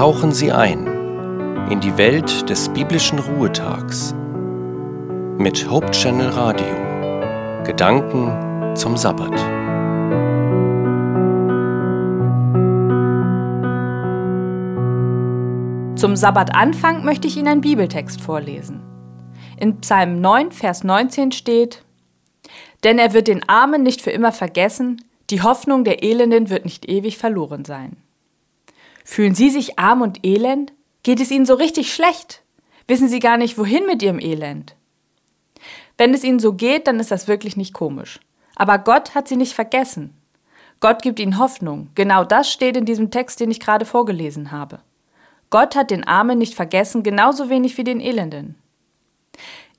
tauchen Sie ein in die Welt des biblischen Ruhetags mit Hope Channel Radio. Gedanken zum Sabbat. Zum Sabbatanfang möchte ich Ihnen einen Bibeltext vorlesen. In Psalm 9, Vers 19 steht, Denn er wird den Armen nicht für immer vergessen, die Hoffnung der Elenden wird nicht ewig verloren sein. Fühlen Sie sich arm und elend? Geht es Ihnen so richtig schlecht? Wissen Sie gar nicht, wohin mit Ihrem Elend? Wenn es Ihnen so geht, dann ist das wirklich nicht komisch. Aber Gott hat Sie nicht vergessen. Gott gibt Ihnen Hoffnung. Genau das steht in diesem Text, den ich gerade vorgelesen habe. Gott hat den Armen nicht vergessen, genauso wenig wie den Elenden.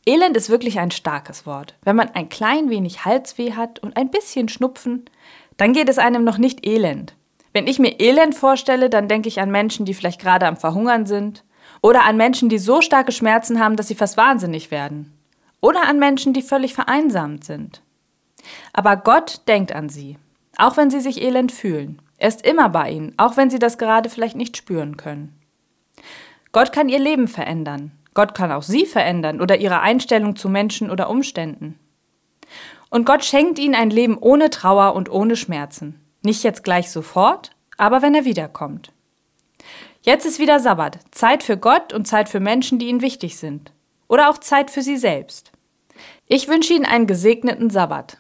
Elend ist wirklich ein starkes Wort. Wenn man ein klein wenig Halsweh hat und ein bisschen Schnupfen, dann geht es einem noch nicht elend. Wenn ich mir Elend vorstelle, dann denke ich an Menschen, die vielleicht gerade am Verhungern sind. Oder an Menschen, die so starke Schmerzen haben, dass sie fast wahnsinnig werden. Oder an Menschen, die völlig vereinsamt sind. Aber Gott denkt an sie, auch wenn sie sich elend fühlen. Er ist immer bei ihnen, auch wenn sie das gerade vielleicht nicht spüren können. Gott kann ihr Leben verändern. Gott kann auch sie verändern oder ihre Einstellung zu Menschen oder Umständen. Und Gott schenkt ihnen ein Leben ohne Trauer und ohne Schmerzen. Nicht jetzt gleich sofort, aber wenn er wiederkommt. Jetzt ist wieder Sabbat, Zeit für Gott und Zeit für Menschen, die ihnen wichtig sind. Oder auch Zeit für sie selbst. Ich wünsche Ihnen einen gesegneten Sabbat.